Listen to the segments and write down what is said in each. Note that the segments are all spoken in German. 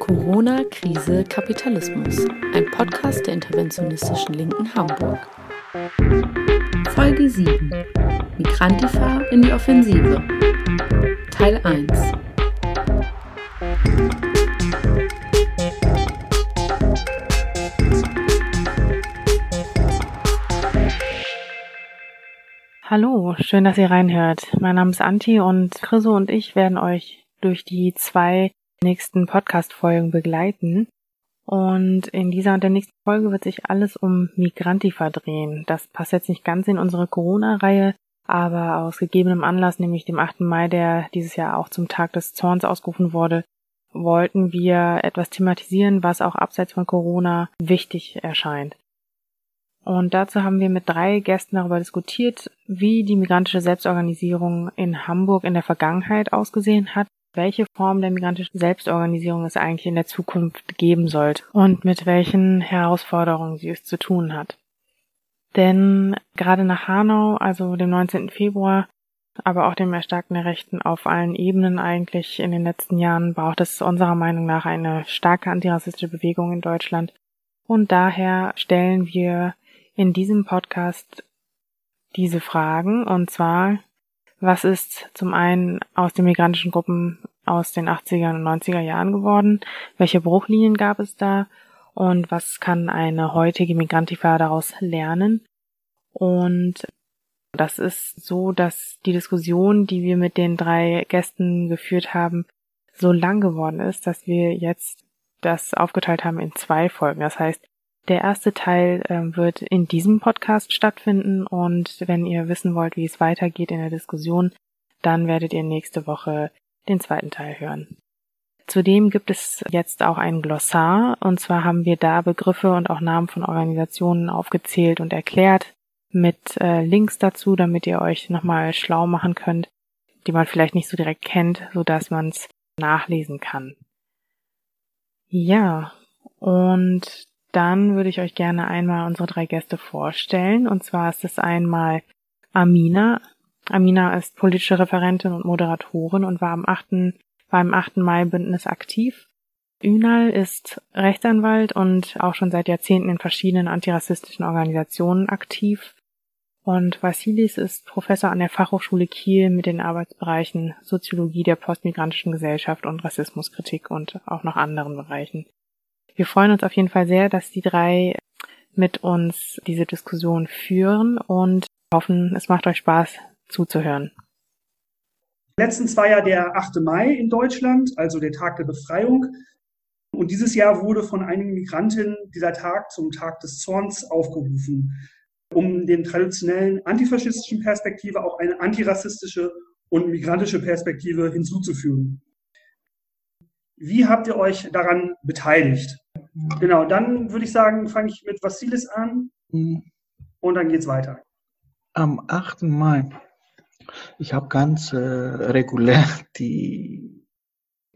Corona, Krise, Kapitalismus. Ein Podcast der interventionistischen Linken Hamburg. Folge 7. Migrantifa in die Offensive. Teil 1. Hallo, schön, dass ihr reinhört. Mein Name ist Anti und Chriso und ich werden euch durch die zwei nächsten Podcast-Folgen begleiten. Und in dieser und der nächsten Folge wird sich alles um Migrantifa drehen. Das passt jetzt nicht ganz in unsere Corona-Reihe, aber aus gegebenem Anlass, nämlich dem 8. Mai, der dieses Jahr auch zum Tag des Zorns ausgerufen wurde, wollten wir etwas thematisieren, was auch abseits von Corona wichtig erscheint. Und dazu haben wir mit drei Gästen darüber diskutiert, wie die migrantische Selbstorganisierung in Hamburg in der Vergangenheit ausgesehen hat, welche Form der migrantischen Selbstorganisierung es eigentlich in der Zukunft geben sollte und mit welchen Herausforderungen sie es zu tun hat. Denn gerade nach Hanau, also dem 19. Februar, aber auch dem Erstarken der Rechten auf allen Ebenen eigentlich in den letzten Jahren braucht es unserer Meinung nach eine starke antirassistische Bewegung in Deutschland. Und daher stellen wir in diesem Podcast diese Fragen und zwar, was ist zum einen aus den migrantischen Gruppen aus den 80er und 90er Jahren geworden? Welche Bruchlinien gab es da? Und was kann eine heutige Migrantifa daraus lernen? Und das ist so, dass die Diskussion, die wir mit den drei Gästen geführt haben, so lang geworden ist, dass wir jetzt das aufgeteilt haben in zwei Folgen. Das heißt, der erste Teil äh, wird in diesem Podcast stattfinden und wenn ihr wissen wollt, wie es weitergeht in der Diskussion, dann werdet ihr nächste Woche den zweiten Teil hören. Zudem gibt es jetzt auch ein Glossar und zwar haben wir da Begriffe und auch Namen von Organisationen aufgezählt und erklärt mit äh, Links dazu, damit ihr euch nochmal schlau machen könnt, die man vielleicht nicht so direkt kennt, so dass man es nachlesen kann. Ja, und dann würde ich euch gerne einmal unsere drei Gäste vorstellen. Und zwar ist es einmal Amina. Amina ist politische Referentin und Moderatorin und war am 8. war im 8. Mai Bündnis aktiv. Ünal ist Rechtsanwalt und auch schon seit Jahrzehnten in verschiedenen antirassistischen Organisationen aktiv. Und Vassilis ist Professor an der Fachhochschule Kiel mit den Arbeitsbereichen Soziologie der postmigrantischen Gesellschaft und Rassismuskritik und auch noch anderen Bereichen. Wir freuen uns auf jeden Fall sehr, dass die drei mit uns diese Diskussion führen und hoffen, es macht euch Spaß zuzuhören. Letzten zwei Jahr der 8. Mai in Deutschland, also der Tag der Befreiung. Und dieses Jahr wurde von einigen Migrantinnen dieser Tag zum Tag des Zorns aufgerufen, um den traditionellen antifaschistischen Perspektive auch eine antirassistische und migrantische Perspektive hinzuzufügen. Wie habt ihr euch daran beteiligt? Genau, dann würde ich sagen, fange ich mit Vassilis an mhm. und dann geht's weiter. Am 8. Mai. Ich habe ganz äh, regulär die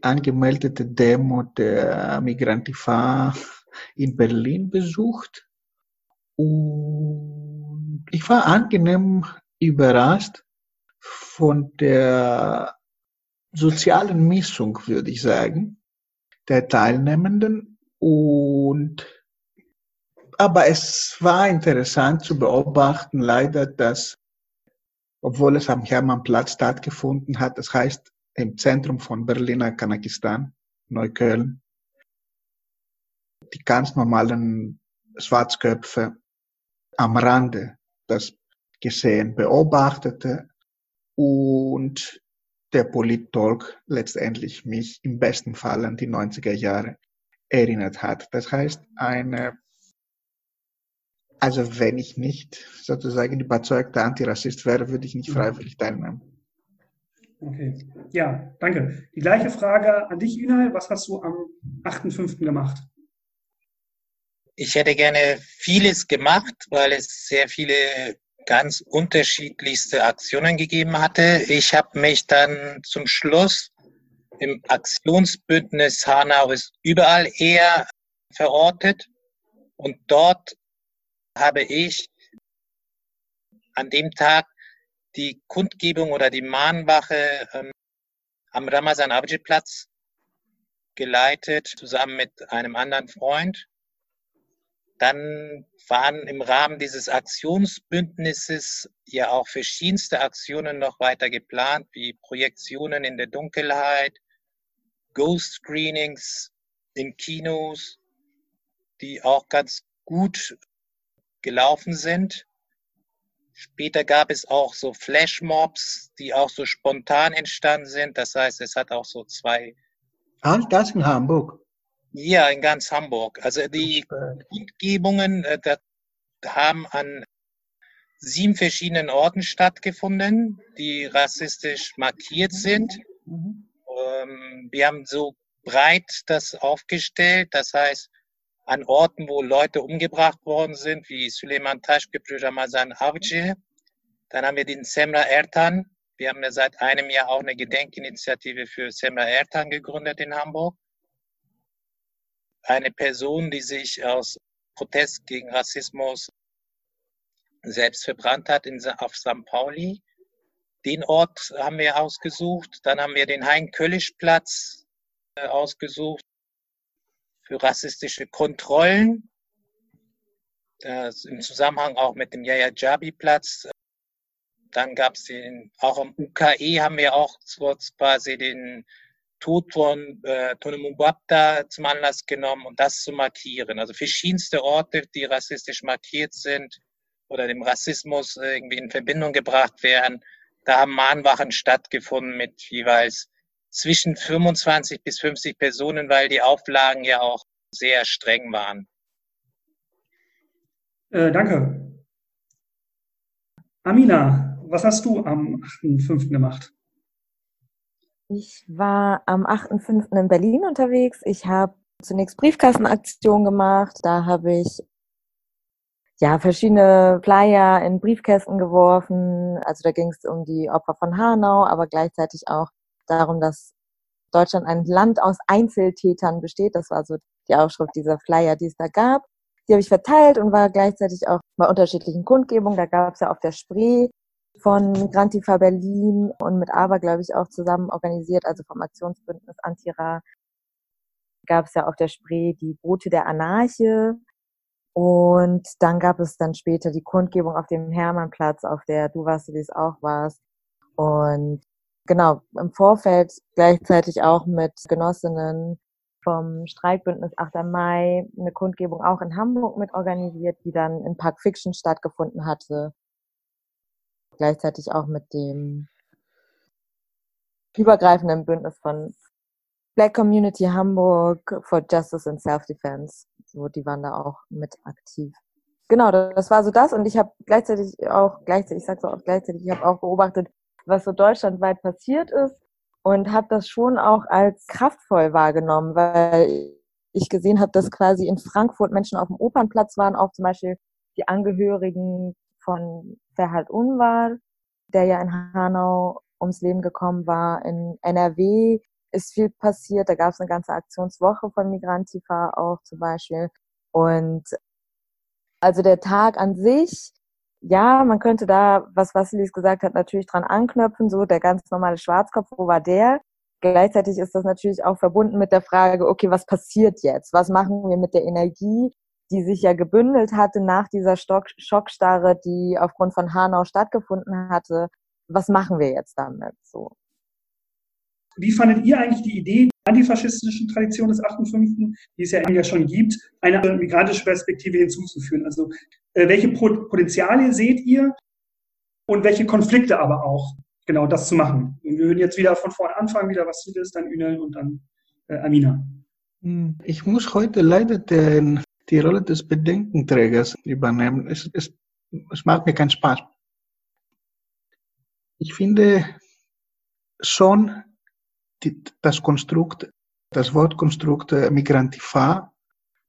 angemeldete Demo der Migrantifa in Berlin besucht und ich war angenehm überrascht von der sozialen Mischung, würde ich sagen, der Teilnehmenden. Und aber es war interessant zu beobachten, leider, dass, obwohl es am Hermannplatz stattgefunden hat, das heißt im Zentrum von Berliner Kanakistan, Neukölln, die ganz normalen Schwarzköpfe am Rande das Geschehen beobachtete und der Polit-Talk letztendlich mich im besten Fall an die 90er Jahre erinnert hat. Das heißt, eine, also wenn ich nicht sozusagen überzeugter Antirassist wäre, würde ich nicht mhm. freiwillig teilnehmen. Okay, ja, danke. Die gleiche Frage an dich, Ünal. Was hast du am 8.5. gemacht? Ich hätte gerne vieles gemacht, weil es sehr viele ganz unterschiedlichste Aktionen gegeben hatte. Ich habe mich dann zum Schluss im Aktionsbündnis Hanau ist überall eher verortet und dort habe ich an dem Tag die Kundgebung oder die Mahnwache ähm, am Ramazan Abji Platz geleitet, zusammen mit einem anderen Freund. Dann waren im Rahmen dieses Aktionsbündnisses ja auch verschiedenste Aktionen noch weiter geplant, wie Projektionen in der Dunkelheit, Ghost Screenings in Kinos, die auch ganz gut gelaufen sind. Später gab es auch so Flashmobs, die auch so spontan entstanden sind. Das heißt, es hat auch so zwei. Alles das in Hamburg? Ja, in ganz Hamburg. Also die Kundgebungen äh, haben an sieben verschiedenen Orten stattgefunden, die rassistisch markiert sind. Mhm. Ähm, wir haben so breit das aufgestellt. Das heißt, an Orten, wo Leute umgebracht worden sind, wie Suleiman Taschke, Ramazan Avcı. Dann haben wir den Semra Ertan. Wir haben ja seit einem Jahr auch eine Gedenkinitiative für Semra Ertan gegründet in Hamburg. Eine Person, die sich aus Protest gegen Rassismus selbst verbrannt hat in, auf St. Pauli. Den Ort haben wir ausgesucht. Dann haben wir den Hein-Köllisch-Platz äh, ausgesucht für rassistische Kontrollen. Das Im Zusammenhang auch mit dem Yaya Jabi-Platz. Dann gab es den, auch am UKE haben wir auch quasi den Tod von äh, Tone zum Anlass genommen, um das zu markieren. Also verschiedenste Orte, die rassistisch markiert sind oder dem Rassismus irgendwie in Verbindung gebracht werden. Da haben Mahnwachen stattgefunden mit jeweils zwischen 25 bis 50 Personen, weil die Auflagen ja auch sehr streng waren. Äh, danke. Amina, was hast du am 8.5. gemacht? Ich war am 8.5. in Berlin unterwegs. Ich habe zunächst Briefkastenaktion gemacht. Da habe ich ja verschiedene Flyer in Briefkästen geworfen. Also da ging es um die Opfer von Hanau, aber gleichzeitig auch darum, dass Deutschland ein Land aus Einzeltätern besteht. Das war so die Aufschrift dieser Flyer, die es da gab. Die habe ich verteilt und war gleichzeitig auch bei unterschiedlichen Kundgebungen. Da gab es ja auf der Spree von Migrantifa Berlin und mit ABA, glaube ich, auch zusammen organisiert, also vom Aktionsbündnis Antira, gab es ja auf der Spree die Boote der Anarche. Und dann gab es dann später die Kundgebung auf dem Hermannplatz, auf der du warst, wie es auch warst. Und genau, im Vorfeld gleichzeitig auch mit Genossinnen vom Streikbündnis 8. Mai eine Kundgebung auch in Hamburg mit organisiert, die dann in Park Fiction stattgefunden hatte. Gleichzeitig auch mit dem übergreifenden Bündnis von Black Community Hamburg for Justice and Self-Defense. So, die waren da auch mit aktiv. Genau, das war so das und ich habe gleichzeitig auch, gleichzeitig, ich sage so auch gleichzeitig, ich habe auch beobachtet, was so deutschlandweit passiert ist und habe das schon auch als kraftvoll wahrgenommen, weil ich gesehen habe, dass quasi in Frankfurt Menschen auf dem Opernplatz waren, auch zum Beispiel die Angehörigen von Verhalt Unwahr, der ja in Hanau ums Leben gekommen war. In NRW ist viel passiert. Da gab es eine ganze Aktionswoche von Migrantifa auch zum Beispiel. Und also der Tag an sich ja, man könnte da, was Vasilis gesagt hat, natürlich dran anknöpfen, so der ganz normale Schwarzkopf, wo war der? Gleichzeitig ist das natürlich auch verbunden mit der Frage, okay, was passiert jetzt? Was machen wir mit der Energie, die sich ja gebündelt hatte nach dieser Stock Schockstarre, die aufgrund von Hanau stattgefunden hatte? Was machen wir jetzt damit? So. Wie fandet ihr eigentlich die Idee der antifaschistischen Tradition des 8.5., die es ja ja schon gibt, eine migrantische Perspektive hinzuzuführen? Also äh, welche Potenziale seht ihr und welche Konflikte aber auch, genau das zu machen? Und wir würden jetzt wieder von vorne anfangen, wieder was ist, dann Ünel und dann äh, Amina. Hm, ich muss heute leider den, die Rolle des Bedenkenträgers übernehmen. Es, es, es macht mir keinen Spaß. Ich finde schon, die, das Konstrukt, das Wortkonstrukt äh, Migrantifa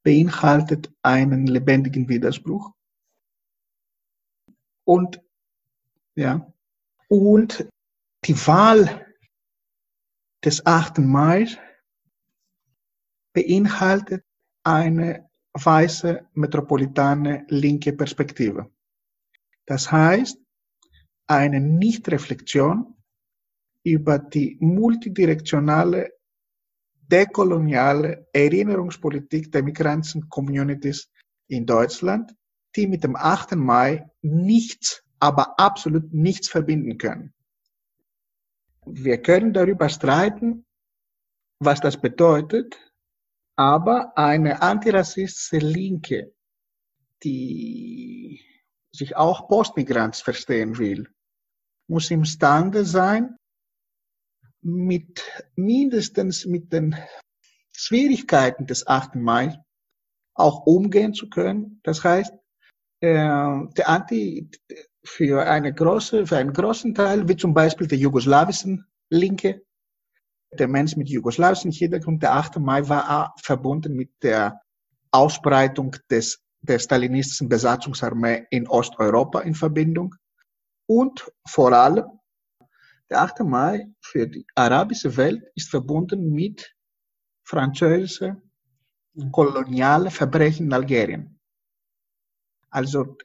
beinhaltet einen lebendigen Widerspruch. Und, ja, und die Wahl des 8. Mai beinhaltet eine weiße metropolitane linke Perspektive. Das heißt, eine Nichtreflexion über die multidirektionale dekoloniale Erinnerungspolitik der Migranten-Communities in Deutschland, die mit dem 8. Mai nichts, aber absolut nichts verbinden können. Wir können darüber streiten, was das bedeutet, aber eine antirassistische Linke, die sich auch Postmigrants verstehen will, muss imstande sein, mit mindestens mit den Schwierigkeiten des 8. Mai auch umgehen zu können. Das heißt, äh, der Anti für eine große, für einen großen Teil, wie zum Beispiel der jugoslawischen Linke, der Mensch mit jugoslawischen Hintergrund, der 8. Mai war verbunden mit der Ausbreitung des, der stalinistischen Besatzungsarmee in Osteuropa in Verbindung. Und vor allem, der 8. Mai für die arabische Welt ist verbunden mit französischen kolonialen Verbrechen in Algerien. Also,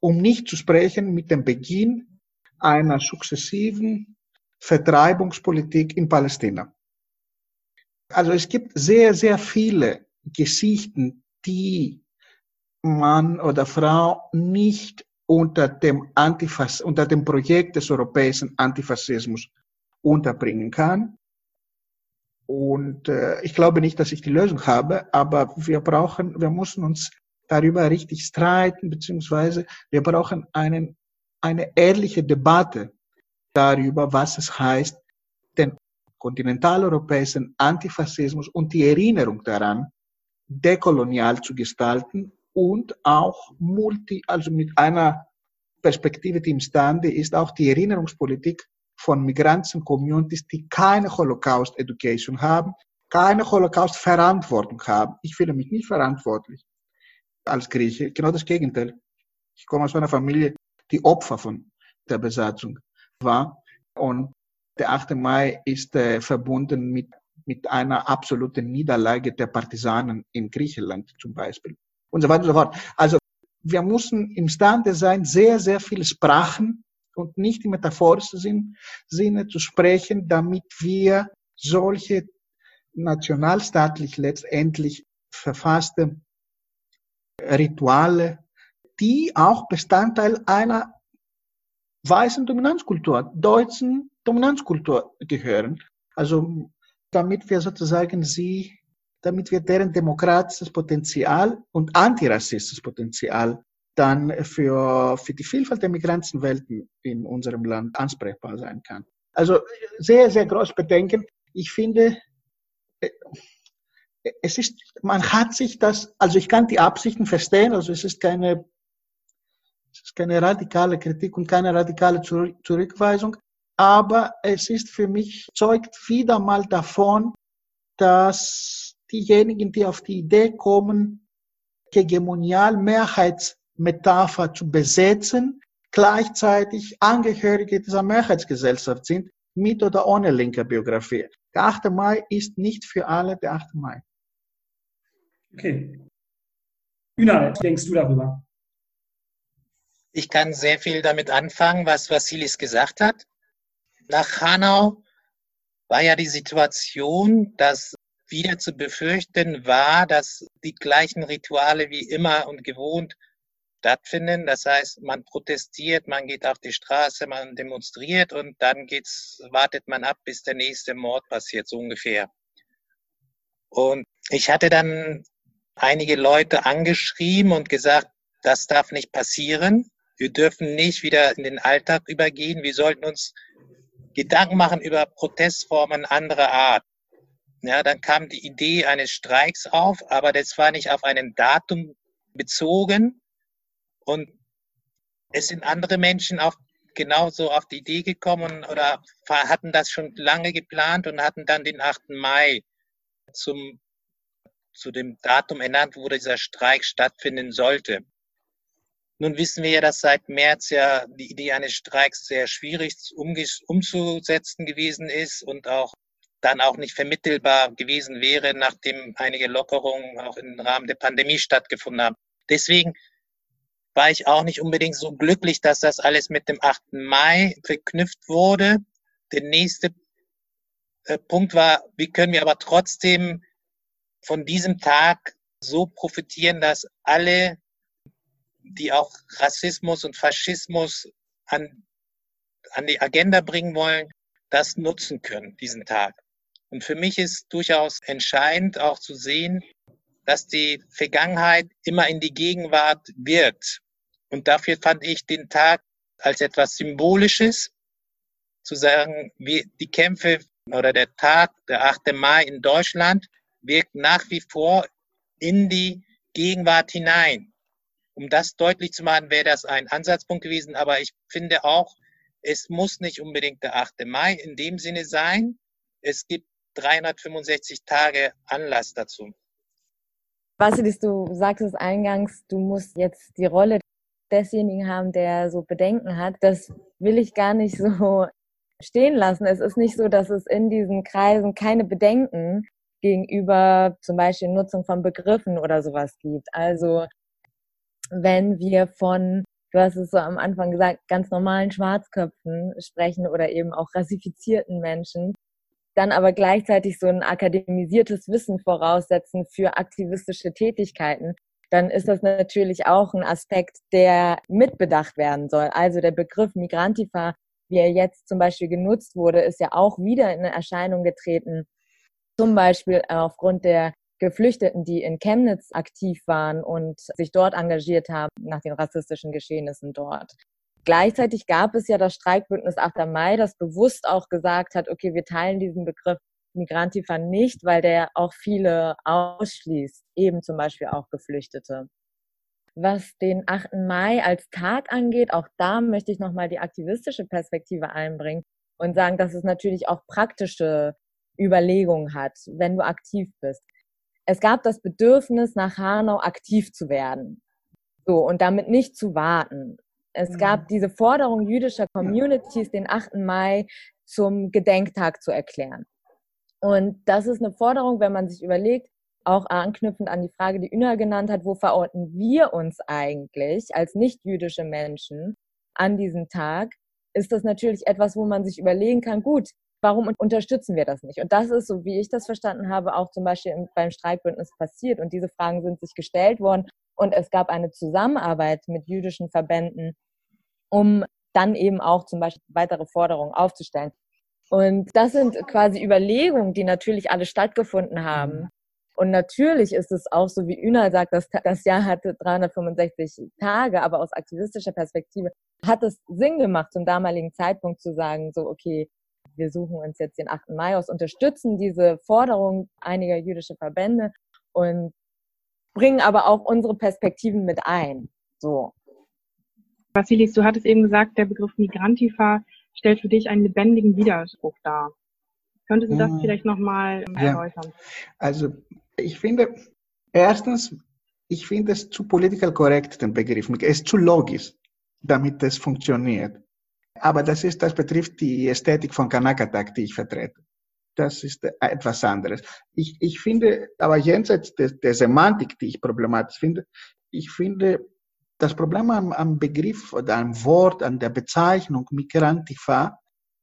um nicht zu sprechen mit dem Beginn einer sukzessiven Vertreibungspolitik in Palästina. Also es gibt sehr, sehr viele Geschichten, die Mann oder Frau nicht unter dem, Antifas unter dem Projekt des europäischen Antifaschismus unterbringen kann. Und äh, ich glaube nicht, dass ich die Lösung habe, aber wir brauchen, wir müssen uns darüber richtig streiten, beziehungsweise wir brauchen einen, eine ehrliche Debatte darüber, was es heißt, den kontinentaleuropäischen Antifaschismus und die Erinnerung daran dekolonial zu gestalten und auch multi, also mit einer Perspektive, die imstande ist, auch die Erinnerungspolitik von Migranten-Communities, die keine Holocaust-Education haben, keine Holocaust-Verantwortung haben. Ich fühle mich nicht verantwortlich als Grieche. Genau das Gegenteil. Ich komme aus einer Familie, die Opfer von der Besatzung war. Und der 8. Mai ist äh, verbunden mit, mit einer absoluten Niederlage der Partisanen in Griechenland zum Beispiel. Und so weiter und so fort. Also wir müssen imstande sein, sehr, sehr viele Sprachen und nicht im metaphorischen Sinne zu sprechen, damit wir solche nationalstaatlich letztendlich verfasste Rituale, die auch Bestandteil einer weißen Dominanzkultur, deutschen Dominanzkultur gehören. Also damit wir sozusagen sie, damit wir deren demokratisches Potenzial und antirassistisches Potenzial dann für, für die Vielfalt der Migrantenwelten in unserem Land ansprechbar sein kann. Also sehr, sehr groß bedenken. Ich finde, äh, es ist, man hat sich das, also ich kann die Absichten verstehen, also es ist keine es ist keine radikale Kritik und keine radikale Zurückweisung, aber es ist für mich, zeugt wieder mal davon, dass diejenigen, die auf die Idee kommen, hegemonial Mehrheitsmetapher zu besetzen, gleichzeitig Angehörige dieser Mehrheitsgesellschaft sind, mit oder ohne linker Biografie. Der 8. Mai ist nicht für alle der 8. Mai. Okay. Üna, was denkst du darüber? Ich kann sehr viel damit anfangen, was Vassilis gesagt hat. Nach Hanau war ja die Situation, dass wieder zu befürchten war, dass die gleichen Rituale wie immer und gewohnt stattfinden. Das heißt, man protestiert, man geht auf die Straße, man demonstriert und dann geht's, wartet man ab, bis der nächste Mord passiert, so ungefähr. Und ich hatte dann einige Leute angeschrieben und gesagt, das darf nicht passieren. Wir dürfen nicht wieder in den Alltag übergehen. Wir sollten uns Gedanken machen über Protestformen anderer Art. Ja, dann kam die Idee eines Streiks auf, aber das war nicht auf ein Datum bezogen. Und es sind andere Menschen auf, genauso auf die Idee gekommen oder hatten das schon lange geplant und hatten dann den 8. Mai zum, zu dem Datum ernannt, wo dieser Streik stattfinden sollte. Nun wissen wir ja, dass seit März ja die Idee eines Streiks sehr schwierig umzusetzen gewesen ist und auch dann auch nicht vermittelbar gewesen wäre, nachdem einige Lockerungen auch im Rahmen der Pandemie stattgefunden haben. Deswegen war ich auch nicht unbedingt so glücklich, dass das alles mit dem 8. Mai verknüpft wurde. Der nächste äh, Punkt war, wie können wir aber trotzdem von diesem Tag so profitieren, dass alle, die auch Rassismus und Faschismus an, an die Agenda bringen wollen, das nutzen können, diesen Tag. Und für mich ist durchaus entscheidend auch zu sehen, dass die Vergangenheit immer in die Gegenwart wird. Und dafür fand ich den Tag als etwas Symbolisches, zu sagen, wie die Kämpfe oder der Tag, der 8. Mai in Deutschland, wirkt nach wie vor in die Gegenwart hinein. Um das deutlich zu machen, wäre das ein Ansatzpunkt gewesen. Aber ich finde auch, es muss nicht unbedingt der 8. Mai in dem Sinne sein. Es gibt 365 Tage Anlass dazu. Vasilis, du sagtest eingangs, du musst jetzt die Rolle desjenigen haben, der so Bedenken hat. Das will ich gar nicht so stehen lassen. Es ist nicht so, dass es in diesen Kreisen keine Bedenken gegenüber zum Beispiel Nutzung von Begriffen oder sowas gibt. Also wenn wir von, du hast es so am Anfang gesagt, ganz normalen Schwarzköpfen sprechen oder eben auch rassifizierten Menschen, dann aber gleichzeitig so ein akademisiertes Wissen voraussetzen für aktivistische Tätigkeiten, dann ist das natürlich auch ein Aspekt, der mitbedacht werden soll. Also der Begriff Migrantifa, wie er jetzt zum Beispiel genutzt wurde, ist ja auch wieder in Erscheinung getreten. Zum Beispiel aufgrund der Geflüchteten, die in Chemnitz aktiv waren und sich dort engagiert haben nach den rassistischen Geschehnissen dort. Gleichzeitig gab es ja das Streikbündnis 8. Mai, das bewusst auch gesagt hat, okay, wir teilen diesen Begriff Migrantifa nicht, weil der auch viele ausschließt, eben zum Beispiel auch Geflüchtete. Was den 8. Mai als Tag angeht, auch da möchte ich nochmal die aktivistische Perspektive einbringen und sagen, dass es natürlich auch praktische Überlegungen hat, wenn du aktiv bist. Es gab das Bedürfnis, nach Hanau aktiv zu werden. So, und damit nicht zu warten. Es mhm. gab diese Forderung jüdischer Communities, den 8. Mai zum Gedenktag zu erklären. Und das ist eine Forderung, wenn man sich überlegt, auch anknüpfend an die Frage, die Üna genannt hat, wo verorten wir uns eigentlich als nicht-jüdische Menschen an diesem Tag, ist das natürlich etwas, wo man sich überlegen kann, gut, warum unterstützen wir das nicht? Und das ist, so wie ich das verstanden habe, auch zum Beispiel beim Streikbündnis passiert. Und diese Fragen sind sich gestellt worden. Und es gab eine Zusammenarbeit mit jüdischen Verbänden, um dann eben auch zum Beispiel weitere Forderungen aufzustellen. Und das sind quasi Überlegungen, die natürlich alle stattgefunden haben. Mhm. Und natürlich ist es auch so, wie Ünal sagt, dass das Jahr hatte 365 Tage, aber aus aktivistischer Perspektive hat es Sinn gemacht, zum damaligen Zeitpunkt zu sagen, so, okay, wir suchen uns jetzt den 8. Mai aus, unterstützen diese Forderung einiger jüdischer Verbände und bringen aber auch unsere Perspektiven mit ein. So. Vasilis, du hattest eben gesagt, der Begriff Migrantifa stellt für dich einen lebendigen Widerspruch dar. Könntest du das hm. vielleicht nochmal erläutern? Ja. Also ich finde, erstens, ich finde es zu political correct, den Begriff. Es ist zu logisch, damit es funktioniert. Aber das ist, das betrifft die Ästhetik von Kanakatak, die ich vertrete. Das ist etwas anderes. Ich, ich finde, aber jenseits der, der Semantik, die ich problematisch finde, ich finde, das Problem am, am Begriff oder am Wort, an der Bezeichnung Migrantifa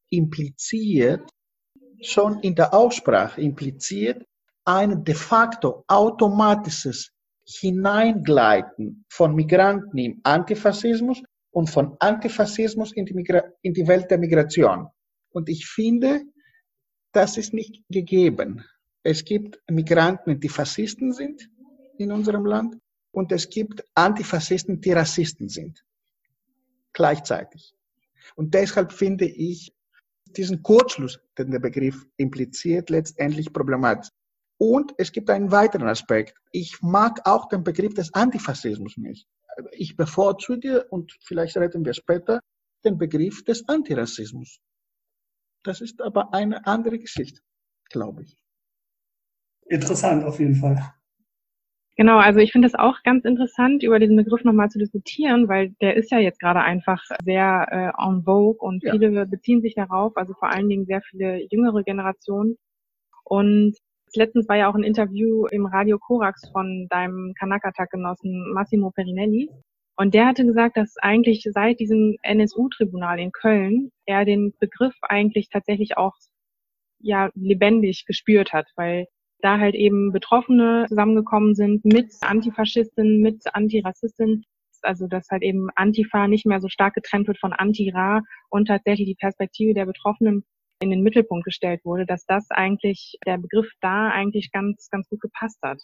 impliziert, schon in der Aussprache impliziert, ein de facto automatisches Hineingleiten von Migranten im Antifaschismus und von Antifaschismus in die, Migra in die Welt der Migration. Und ich finde, das ist nicht gegeben. Es gibt Migranten, die Faschisten sind in unserem Land und es gibt Antifaschisten, die Rassisten sind. Gleichzeitig. Und deshalb finde ich diesen Kurzschluss, den der Begriff impliziert, letztendlich problematisch. Und es gibt einen weiteren Aspekt. Ich mag auch den Begriff des Antifaschismus nicht. Ich bevorzuge, und vielleicht reden wir später, den Begriff des Antirassismus. Das ist aber eine andere Geschichte, glaube ich. Interessant auf jeden Fall. Genau, also ich finde es auch ganz interessant, über diesen Begriff nochmal zu diskutieren, weil der ist ja jetzt gerade einfach sehr äh, en vogue und ja. viele beziehen sich darauf, also vor allen Dingen sehr viele jüngere Generationen. Und letztens war ja auch ein Interview im Radio Korax von deinem Kanakatak-Genossen Massimo Perinelli. Und der hatte gesagt, dass eigentlich seit diesem NSU-Tribunal in Köln er den Begriff eigentlich tatsächlich auch ja lebendig gespürt hat, weil da halt eben Betroffene zusammengekommen sind mit Antifaschistinnen, mit Antirassistinnen, also dass halt eben Antifa nicht mehr so stark getrennt wird von Anti-Ra und tatsächlich die Perspektive der Betroffenen in den Mittelpunkt gestellt wurde, dass das eigentlich, der Begriff da eigentlich ganz, ganz gut gepasst hat.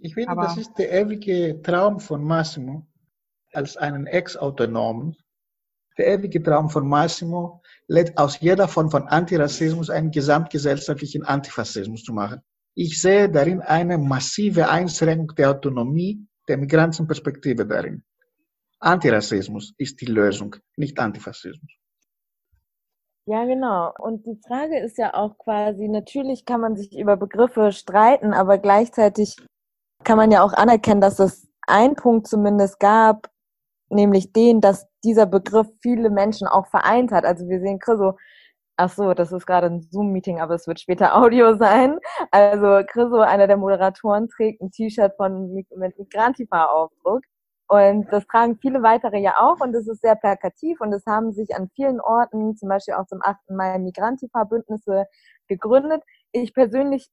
Ich finde, Aber das ist der ewige Traum von Massimo als einen Ex-Autonomen. Der ewige Traum von Massimo lädt aus jeder Form von Antirassismus einen gesamtgesellschaftlichen Antifaschismus zu machen. Ich sehe darin eine massive Einschränkung der Autonomie der Migrantenperspektive darin. Antirassismus ist die Lösung, nicht Antifaschismus. Ja, genau. Und die Frage ist ja auch quasi, natürlich kann man sich über Begriffe streiten, aber gleichzeitig kann man ja auch anerkennen, dass es einen Punkt zumindest gab, nämlich den, dass dieser Begriff viele Menschen auch vereint hat. Also wir sehen Chriso, ach so, das ist gerade ein Zoom-Meeting, aber es wird später Audio sein. Also Chriso, einer der Moderatoren, trägt ein T-Shirt von mit Migrantifa-Aufdruck. Und das tragen viele weitere ja auch und es ist sehr plakativ und es haben sich an vielen Orten, zum Beispiel auch zum 8. Mai Migrantifa-Bündnisse gegründet. Ich persönlich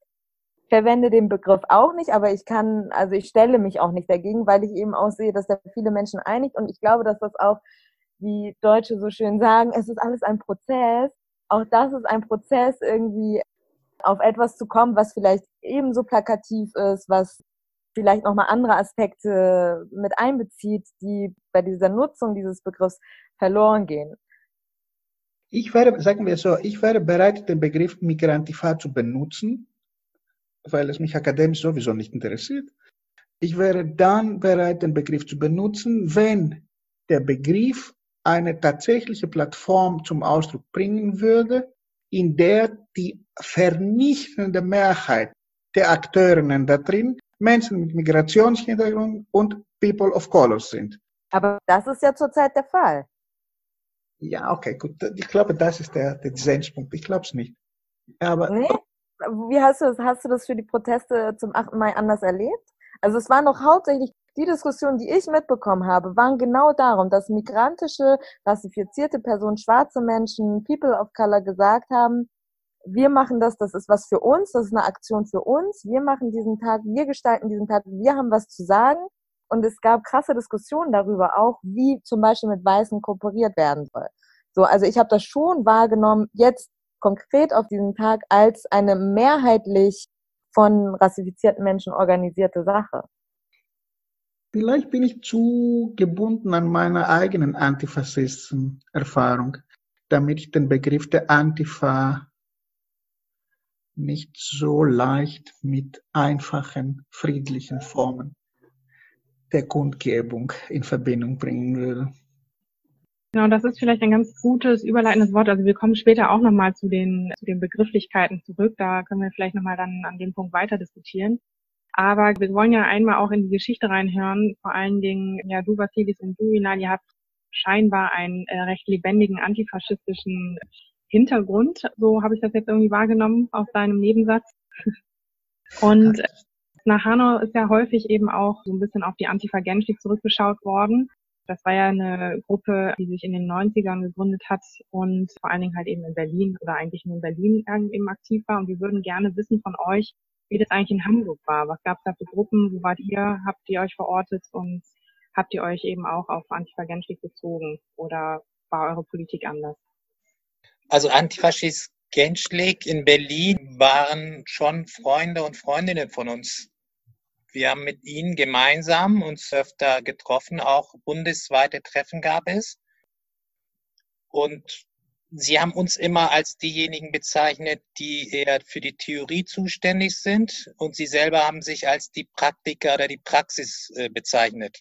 verwende den Begriff auch nicht, aber ich kann, also ich stelle mich auch nicht dagegen, weil ich eben auch sehe, dass da viele Menschen einigt und ich glaube, dass das auch, wie Deutsche so schön sagen, es ist alles ein Prozess. Auch das ist ein Prozess, irgendwie auf etwas zu kommen, was vielleicht ebenso plakativ ist, was vielleicht nochmal andere Aspekte mit einbezieht, die bei dieser Nutzung dieses Begriffs verloren gehen. Ich wäre, sagen wir so, ich wäre bereit, den Begriff Migrantifa zu benutzen, weil es mich akademisch sowieso nicht interessiert. Ich wäre dann bereit, den Begriff zu benutzen, wenn der Begriff eine tatsächliche Plattform zum Ausdruck bringen würde, in der die vernichtende Mehrheit der Akteurinnen da drin Menschen mit Migrationshintergrund und People of Color sind. Aber das ist ja zurzeit der Fall. Ja, okay, gut. Ich glaube, das ist der, der Senspunkt. Ich glaube es nicht. Aber nee? Wie hast du das? Hast du das für die Proteste zum 8. Mai anders erlebt? Also es war noch hauptsächlich die Diskussionen, die ich mitbekommen habe, waren genau darum, dass migrantische, rassifizierte Personen, schwarze Menschen, People of Color gesagt haben, wir machen das, das ist was für uns, das ist eine Aktion für uns, wir machen diesen Tag, wir gestalten diesen Tag, wir haben was zu sagen. Und es gab krasse Diskussionen darüber auch, wie zum Beispiel mit Weißen kooperiert werden soll. So, also ich habe das schon wahrgenommen, jetzt konkret auf diesen Tag als eine mehrheitlich von rassifizierten Menschen organisierte Sache. Vielleicht bin ich zu gebunden an meine eigenen Antifaschisten-Erfahrung, damit ich den Begriff der Antifa nicht so leicht mit einfachen, friedlichen Formen der Kundgebung in Verbindung bringen würde. Genau, das ist vielleicht ein ganz gutes überleitendes Wort. Also wir kommen später auch nochmal zu den, zu den Begrifflichkeiten zurück. Da können wir vielleicht nochmal dann an dem Punkt weiter diskutieren. Aber wir wollen ja einmal auch in die Geschichte reinhören. Vor allen Dingen, ja, du, Vasilis und du, Inal, ihr habt scheinbar einen äh, recht lebendigen antifaschistischen Hintergrund. So habe ich das jetzt irgendwie wahrgenommen aus deinem Nebensatz. Und nach Hanau ist ja häufig eben auch so ein bisschen auf die Antifa Genschlik zurückgeschaut worden. Das war ja eine Gruppe, die sich in den 90ern gegründet hat und vor allen Dingen halt eben in Berlin oder eigentlich nur in Berlin eben aktiv war. Und wir würden gerne wissen von euch, wie das eigentlich in Hamburg war. Was gab es da für Gruppen? Wo wart ihr? Habt ihr euch verortet und habt ihr euch eben auch auf Antifa Genschlik bezogen oder war eure Politik anders? Also Antifaschist Genschlik in Berlin waren schon Freunde und Freundinnen von uns. Wir haben mit ihnen gemeinsam uns öfter getroffen, auch bundesweite Treffen gab es. Und sie haben uns immer als diejenigen bezeichnet, die eher für die Theorie zuständig sind. Und sie selber haben sich als die Praktiker oder die Praxis äh, bezeichnet.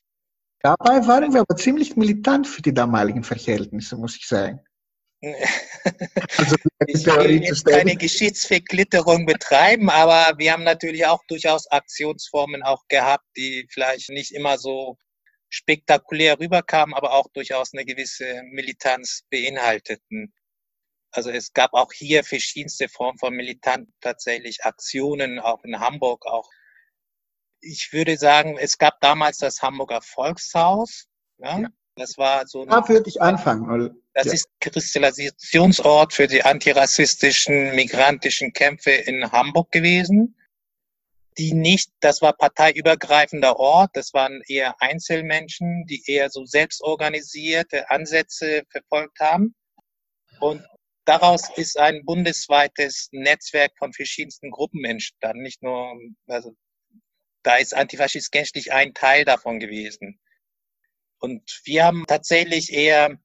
Dabei waren wir aber ziemlich militant für die damaligen Verhältnisse, muss ich sagen. Also, ich will jetzt keine Geschichtsverklitterung betreiben, aber wir haben natürlich auch durchaus Aktionsformen auch gehabt, die vielleicht nicht immer so spektakulär rüberkamen, aber auch durchaus eine gewisse Militanz beinhalteten. Also es gab auch hier verschiedenste Formen von Militant tatsächlich Aktionen, auch in Hamburg auch. Ich würde sagen, es gab damals das Hamburger Volkshaus. Ja? Das war so. Da würde ich anfangen. Das ja. ist Kristallisationsort für die antirassistischen, migrantischen Kämpfe in Hamburg gewesen, die nicht, das war parteiübergreifender Ort, das waren eher Einzelmenschen, die eher so selbstorganisierte Ansätze verfolgt haben. Und daraus ist ein bundesweites Netzwerk von verschiedensten Gruppen entstanden. Nicht nur, also da ist Antifaschist gänzlich ein Teil davon gewesen. Und wir haben tatsächlich eher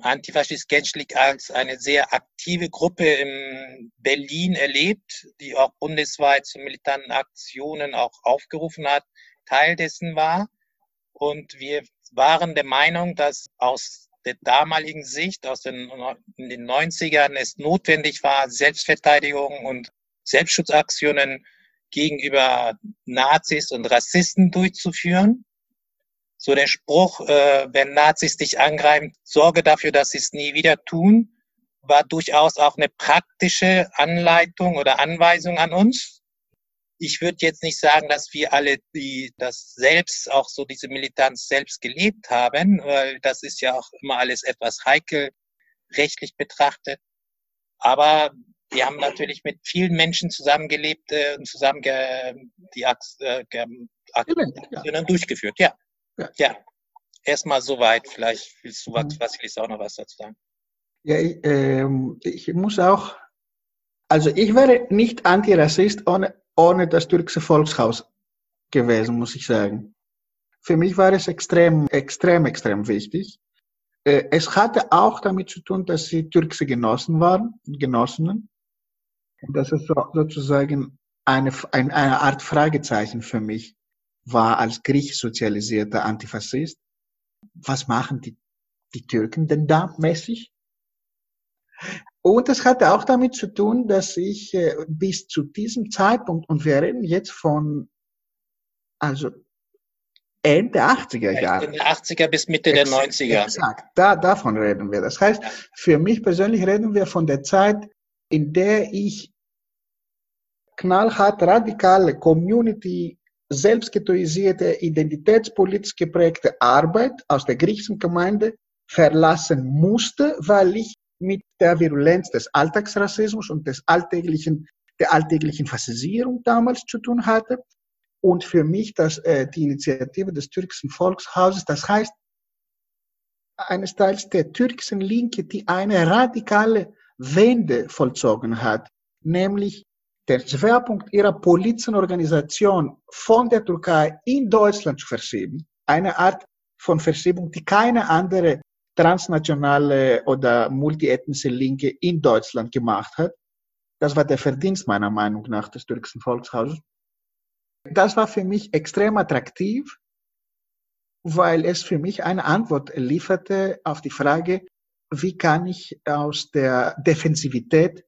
Antifaschist Genschlik als eine sehr aktive Gruppe in Berlin erlebt, die auch bundesweit zu militanten Aktionen auch aufgerufen hat, Teil dessen war. Und wir waren der Meinung, dass aus der damaligen Sicht, aus den, in den 90ern, es notwendig war, Selbstverteidigung und Selbstschutzaktionen gegenüber Nazis und Rassisten durchzuführen so der Spruch, äh, wenn Nazis dich angreifen, sorge dafür, dass sie es nie wieder tun, war durchaus auch eine praktische Anleitung oder Anweisung an uns. Ich würde jetzt nicht sagen, dass wir alle die das selbst auch so diese Militanz selbst gelebt haben, weil das ist ja auch immer alles etwas heikel rechtlich betrachtet. Aber wir haben natürlich mit vielen Menschen zusammengelebt äh, und zusammen die äh, Aktionen durchgeführt. Ja. Ja, ja. erstmal soweit. Vielleicht willst du, was, Vasilis, auch noch was dazu sagen. Ja, ich, äh, ich muss auch, also ich wäre nicht Antirassist ohne, ohne das türkische Volkshaus gewesen, muss ich sagen. Für mich war es extrem, extrem, extrem wichtig. Äh, es hatte auch damit zu tun, dass sie türkische Genossen waren, Genossinnen. Und das ist so, sozusagen eine, eine, eine Art Fragezeichen für mich war als griechisch sozialisierter Antifaschist. Was machen die, die Türken denn da mäßig? Und das hatte auch damit zu tun, dass ich äh, bis zu diesem Zeitpunkt, und wir reden jetzt von, also Ende 80er Jahre. Ende 80er bis Mitte der 90er. Exakt, da, davon reden wir. Das heißt, für mich persönlich reden wir von der Zeit, in der ich knallhart radikale Community selbstgetoisierte, identitätspolitisch geprägte Arbeit aus der griechischen Gemeinde verlassen musste, weil ich mit der Virulenz des Alltagsrassismus und des alltäglichen, der alltäglichen Faschisierung damals zu tun hatte. Und für mich das, äh, die Initiative des türkischen Volkshauses, das heißt, eines Teils der türkischen Linke, die eine radikale Wende vollzogen hat, nämlich der Schwerpunkt ihrer politischen Organisation von der Türkei in Deutschland zu verschieben. Eine Art von Verschiebung, die keine andere transnationale oder multiethnische Linke in Deutschland gemacht hat. Das war der Verdienst meiner Meinung nach des türkischen Volkshauses. Das war für mich extrem attraktiv, weil es für mich eine Antwort lieferte auf die Frage, wie kann ich aus der Defensivität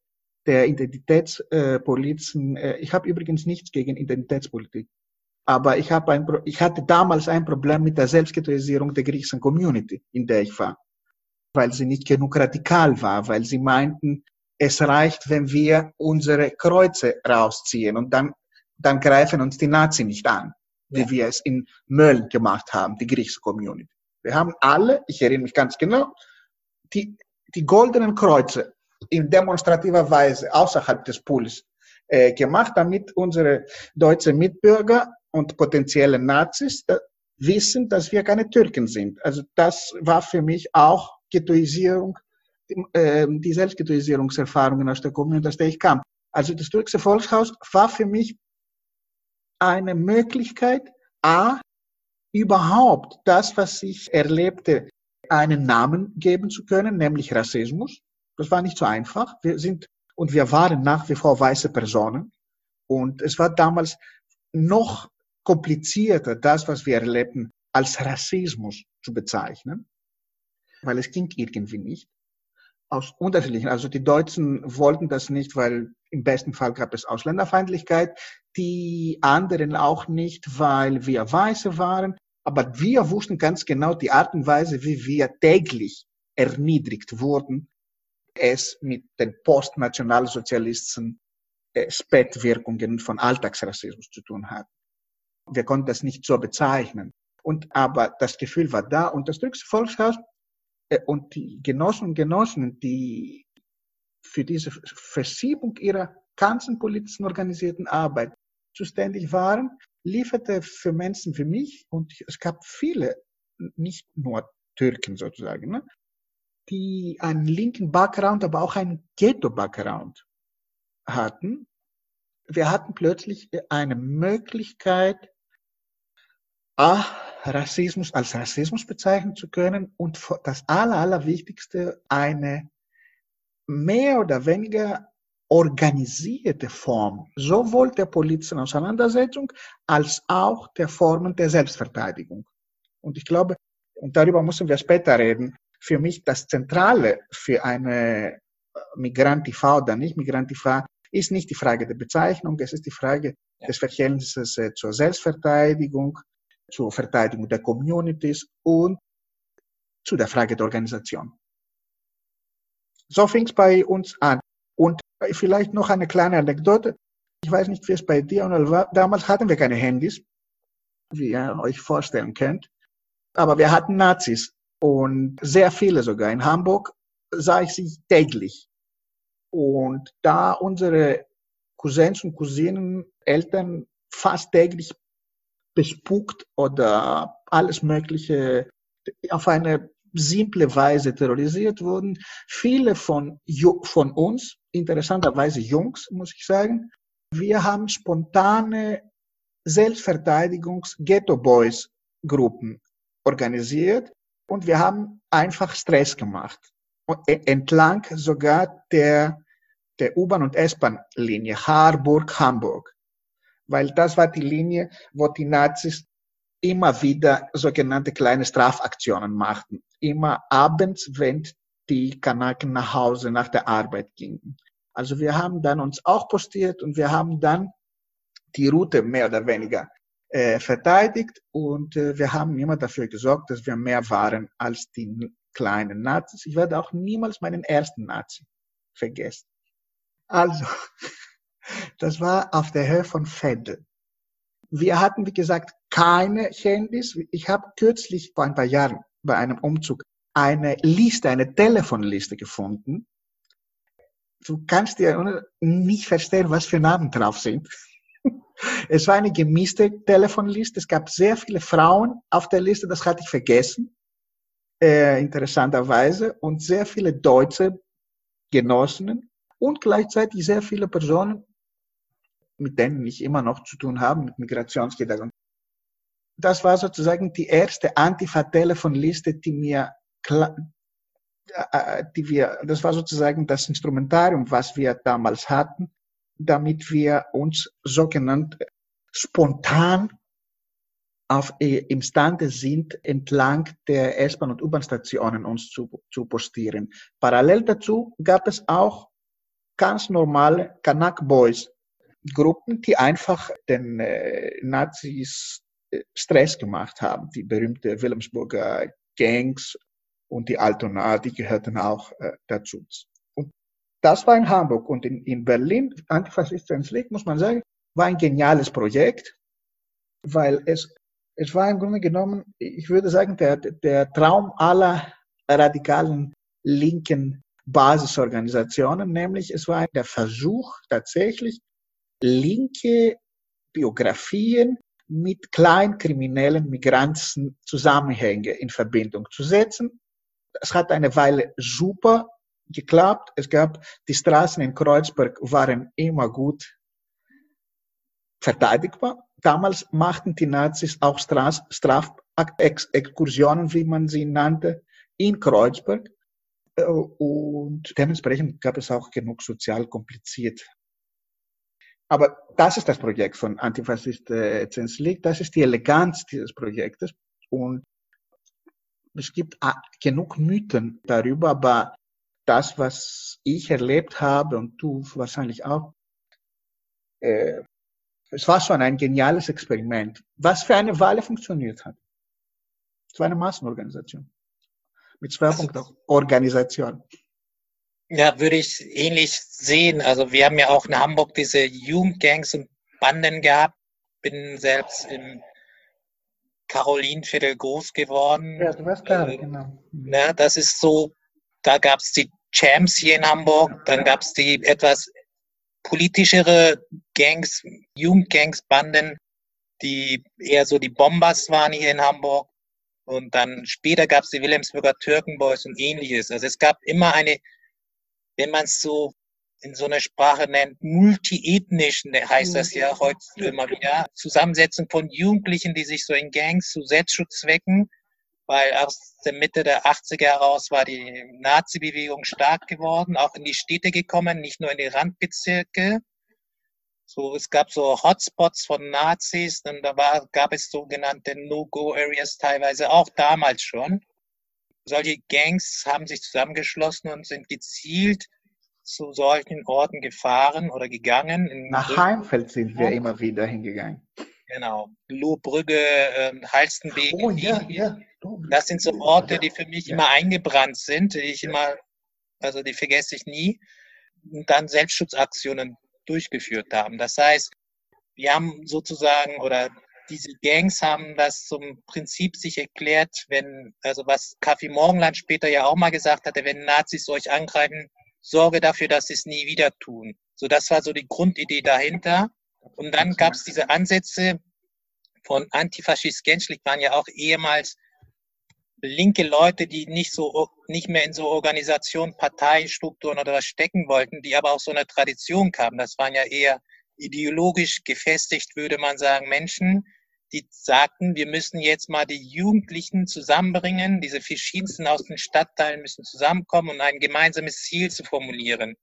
der Identitätspolitiken. Äh, ich habe übrigens nichts gegen Identitätspolitik. Aber ich, habe ein, ich hatte damals ein Problem mit der Selbstghettoisierung der griechischen Community, in der ich war. Weil sie nicht genug radikal war, weil sie meinten, es reicht, wenn wir unsere Kreuze rausziehen und dann, dann greifen uns die Nazis nicht an, wie ja. wir es in Mölln gemacht haben, die griechische Community. Wir haben alle, ich erinnere mich ganz genau, die, die goldenen Kreuze in demonstrativer Weise außerhalb des Pools äh, gemacht, damit unsere deutschen Mitbürger und potenzielle Nazis äh, wissen, dass wir keine Türken sind. Also das war für mich auch Ghettoisierung, äh, die Selbstghettoisierungserfahrungen aus der Kommune, aus der ich kam. Also das türkische Volkshaus war für mich eine Möglichkeit, a, überhaupt das, was ich erlebte, einen Namen geben zu können, nämlich Rassismus. Das war nicht so einfach. Wir sind und wir waren nach wie vor weiße Personen. Und es war damals noch komplizierter, das, was wir erlebten, als Rassismus zu bezeichnen, weil es ging irgendwie nicht. Aus unterschiedlichen, also die Deutschen wollten das nicht, weil im besten Fall gab es Ausländerfeindlichkeit, die anderen auch nicht, weil wir Weiße waren. Aber wir wussten ganz genau die Art und Weise, wie wir täglich erniedrigt wurden es mit den postnationalsozialistischen äh, Spätwirkungen von Alltagsrassismus zu tun hat. Wir konnten das nicht so bezeichnen. Und, aber das Gefühl war da und das türkische Volkshaus äh, und die Genossen und Genossinnen, die für diese Verschiebung ihrer ganzen politischen organisierten Arbeit zuständig waren, lieferte für Menschen wie mich, und es gab viele, nicht nur Türken sozusagen, ne, die einen linken Background, aber auch einen Ghetto-Background hatten. Wir hatten plötzlich eine Möglichkeit, A, Rassismus als Rassismus bezeichnen zu können und das Aller, Allerwichtigste, eine mehr oder weniger organisierte Form sowohl der politischen Auseinandersetzung als auch der Formen der Selbstverteidigung. Und ich glaube, und darüber müssen wir später reden, für mich das Zentrale für eine Migrantiva oder nicht Migrantiva ist nicht die Frage der Bezeichnung, es ist die Frage des Verhältnisses äh, zur Selbstverteidigung, zur Verteidigung der Communities und zu der Frage der Organisation. So fing es bei uns an. Und vielleicht noch eine kleine Anekdote. Ich weiß nicht, wie es bei dir war. Damals hatten wir keine Handys, wie ihr euch vorstellen könnt. Aber wir hatten Nazis und sehr viele sogar. In Hamburg sah ich sie täglich. Und da unsere Cousins und Cousinen, Eltern fast täglich bespuckt oder alles Mögliche auf eine simple Weise terrorisiert wurden. Viele von, von uns, interessanterweise Jungs, muss ich sagen, wir haben spontane Selbstverteidigungs-Ghetto-Boys-Gruppen organisiert und wir haben einfach Stress gemacht. Und entlang sogar der, der U-Bahn- und S-Bahn-Linie Harburg-Hamburg. Weil das war die Linie, wo die Nazis immer wieder sogenannte kleine Strafaktionen machten. Immer abends, wenn die Kanaken nach Hause nach der Arbeit gingen. Also wir haben dann uns auch postiert und wir haben dann die Route mehr oder weniger äh, verteidigt und äh, wir haben immer dafür gesorgt, dass wir mehr waren als die kleinen Nazis. Ich werde auch niemals meinen ersten Nazi vergessen. Also, das war auf der Höhe von Veddel. Wir hatten, wie gesagt, keine Handys. Ich habe kürzlich vor ein paar Jahren bei einem Umzug eine Liste, eine Telefonliste gefunden. Du kannst dir nicht verstehen, was für Namen drauf sind. Es war eine gemischte Telefonliste. Es gab sehr viele Frauen auf der Liste, das hatte ich vergessen, äh, interessanterweise, und sehr viele deutsche Genossinnen und gleichzeitig sehr viele Personen, mit denen ich immer noch zu tun habe, mit Migrationsgedanken. Das war sozusagen die erste Antifa-Telefonliste, die mir äh, äh, die wir, das war sozusagen das Instrumentarium, was wir damals hatten, damit wir uns sogenannt spontan auf, äh, imstande sind, entlang der S-Bahn- und U-Bahn-Stationen uns zu, zu postieren. Parallel dazu gab es auch ganz normale Kanak Boys Gruppen, die einfach den äh, Nazis äh, Stress gemacht haben. Die berühmte Wilhelmsburger Gangs und die Altona, die gehörten auch äh, dazu. Das war in Hamburg und in, in Berlin, Antifaschistisches League, muss man sagen, war ein geniales Projekt, weil es, es war im Grunde genommen, ich würde sagen, der, der Traum aller radikalen linken Basisorganisationen, nämlich es war der Versuch, tatsächlich linke Biografien mit kleinkriminellen Migranten Zusammenhänge in Verbindung zu setzen. Es hat eine Weile super geklappt. Es gab, die Straßen in Kreuzberg waren immer gut verteidigbar. Damals machten die Nazis auch Strafexkursionen, wie man sie nannte, in Kreuzberg. Äh, und dementsprechend gab es auch genug sozial kompliziert. Aber das ist das Projekt von Antifaschist äh, League. Das ist die Eleganz dieses Projektes. Und es gibt ah, genug Mythen darüber, aber das, was ich erlebt habe und du wahrscheinlich auch, äh, es war schon ein geniales Experiment, was für eine Weile funktioniert hat. Es war eine Massenorganisation. Mit Schwerpunkt also, Organisation. Ja, würde ich ähnlich sehen. Also wir haben ja auch in Hamburg diese Jugendgangs und Banden gehabt. Bin selbst im Karolinenviertel groß geworden. Ja, du warst da, äh, genau. Mhm. Ja, das ist so, da gab es die Champs hier in Hamburg, dann gab es die etwas politischere Gangs, Jugendgangs, Banden, die eher so die Bombers waren hier in Hamburg. Und dann später gab es die Wilhelmsburger Türkenboys und ähnliches. Also es gab immer eine, wenn man es so in so einer Sprache nennt, multiethnischen, heißt das ja heute immer wieder, Zusammensetzung von Jugendlichen, die sich so in Gangs zu Selbstschutzzwecken, weil aus der Mitte der 80er heraus war die Nazi-Bewegung stark geworden, auch in die Städte gekommen, nicht nur in die Randbezirke. So, es gab so Hotspots von Nazis, und da war, gab es sogenannte No-Go-Areas teilweise auch damals schon. Solche Gangs haben sich zusammengeschlossen und sind gezielt zu solchen Orten gefahren oder gegangen. Nach. Heimfeld sind wir immer wieder hingegangen. Genau. Lohbrügge, äh, Halstenbeek. Oh, ja, ja. Das sind so Orte, die für mich ja. immer eingebrannt sind, die ich immer, also die vergesse ich nie. Und dann Selbstschutzaktionen durchgeführt haben. Das heißt, wir haben sozusagen oder diese Gangs haben das zum Prinzip sich erklärt, wenn, also was Kaffee Morgenland später ja auch mal gesagt hatte, wenn Nazis euch angreifen, sorge dafür, dass sie es nie wieder tun. So, das war so die Grundidee dahinter. Und dann gab es diese Ansätze von Antifaschist Genschlik, waren ja auch ehemals linke Leute, die nicht so, nicht mehr in so Organisationen, Parteistrukturen oder was stecken wollten, die aber auch so eine Tradition kamen. Das waren ja eher ideologisch gefestigt, würde man sagen, Menschen, die sagten, wir müssen jetzt mal die Jugendlichen zusammenbringen, diese verschiedensten aus den Stadtteilen müssen zusammenkommen und ein gemeinsames Ziel zu formulieren.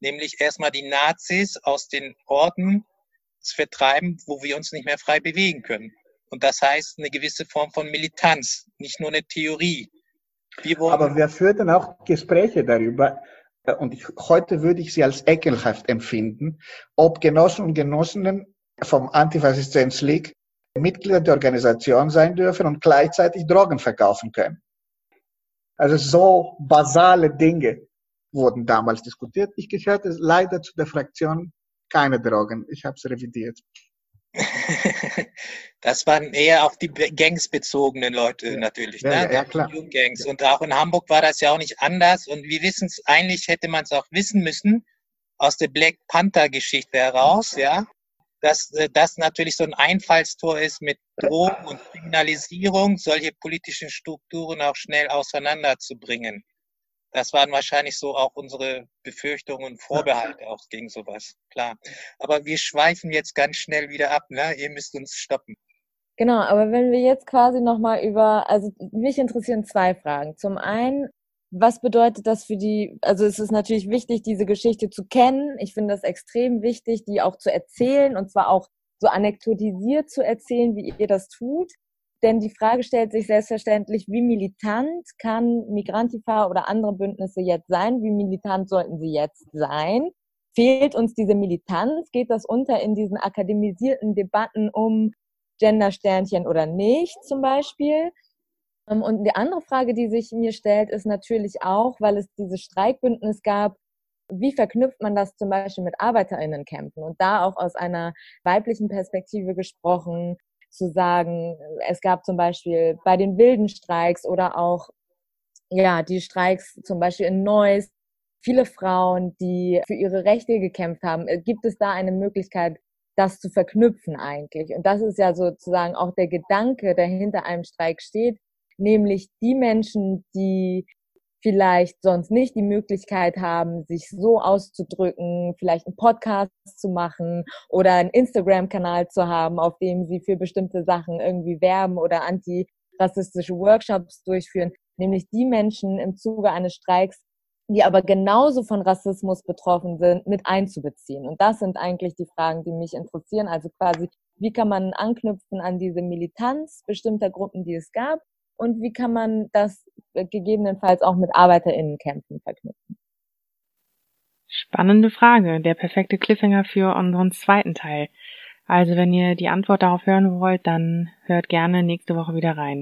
Nämlich erstmal die Nazis aus den Orten zu vertreiben, wo wir uns nicht mehr frei bewegen können. Und das heißt eine gewisse Form von Militanz, nicht nur eine Theorie. Aber wir führten auch Gespräche darüber, äh, und ich, heute würde ich sie als ekelhaft empfinden, ob Genossen und Genossinnen vom Antifaschismus League Mitglieder der Organisation sein dürfen und gleichzeitig Drogen verkaufen können. Also so basale Dinge wurden damals diskutiert. Ich gehörte leider zu der Fraktion keine Drogen. Ich habe es revidiert. das waren eher auf die Gangs bezogenen Leute ja. natürlich. Ja, ne? ja, klar. Gangs. Und auch in Hamburg war das ja auch nicht anders. Und wir wissen es, eigentlich hätte man es auch wissen müssen, aus der Black Panther Geschichte heraus, ja dass äh, das natürlich so ein Einfallstor ist mit Drogen und Kriminalisierung, solche politischen Strukturen auch schnell auseinanderzubringen. Das waren wahrscheinlich so auch unsere Befürchtungen und Vorbehalte auch gegen sowas, klar. Aber wir schweifen jetzt ganz schnell wieder ab, ne? Ihr müsst uns stoppen. Genau, aber wenn wir jetzt quasi nochmal über, also mich interessieren zwei Fragen. Zum einen, was bedeutet das für die, also es ist natürlich wichtig, diese Geschichte zu kennen. Ich finde das extrem wichtig, die auch zu erzählen und zwar auch so anekdotisiert zu erzählen, wie ihr das tut. Denn die Frage stellt sich selbstverständlich, wie militant kann Migrantifa oder andere Bündnisse jetzt sein? Wie militant sollten sie jetzt sein? Fehlt uns diese Militanz? Geht das unter in diesen akademisierten Debatten um Gendersternchen oder nicht zum Beispiel? Ähm, und die andere Frage, die sich mir stellt, ist natürlich auch, weil es dieses Streikbündnis gab, wie verknüpft man das zum Beispiel mit ArbeiterInnenkämpfen? Und da auch aus einer weiblichen Perspektive gesprochen, zu sagen, es gab zum Beispiel bei den wilden Streiks oder auch, ja, die Streiks zum Beispiel in Neuss, viele Frauen, die für ihre Rechte gekämpft haben. Äh, gibt es da eine Möglichkeit, das zu verknüpfen eigentlich? Und das ist ja sozusagen auch der Gedanke, der hinter einem Streik steht, nämlich die Menschen, die vielleicht sonst nicht die Möglichkeit haben, sich so auszudrücken, vielleicht einen Podcast zu machen oder einen Instagram-Kanal zu haben, auf dem sie für bestimmte Sachen irgendwie werben oder antirassistische Workshops durchführen, nämlich die Menschen im Zuge eines Streiks, die aber genauso von Rassismus betroffen sind, mit einzubeziehen. Und das sind eigentlich die Fragen, die mich interessieren. Also quasi, wie kann man anknüpfen an diese Militanz bestimmter Gruppen, die es gab und wie kann man das äh, gegebenenfalls auch mit ArbeiterInnenkämpfen verknüpfen? Spannende Frage, der perfekte Cliffhanger für unseren zweiten Teil. Also wenn ihr die Antwort darauf hören wollt, dann hört gerne nächste Woche wieder rein.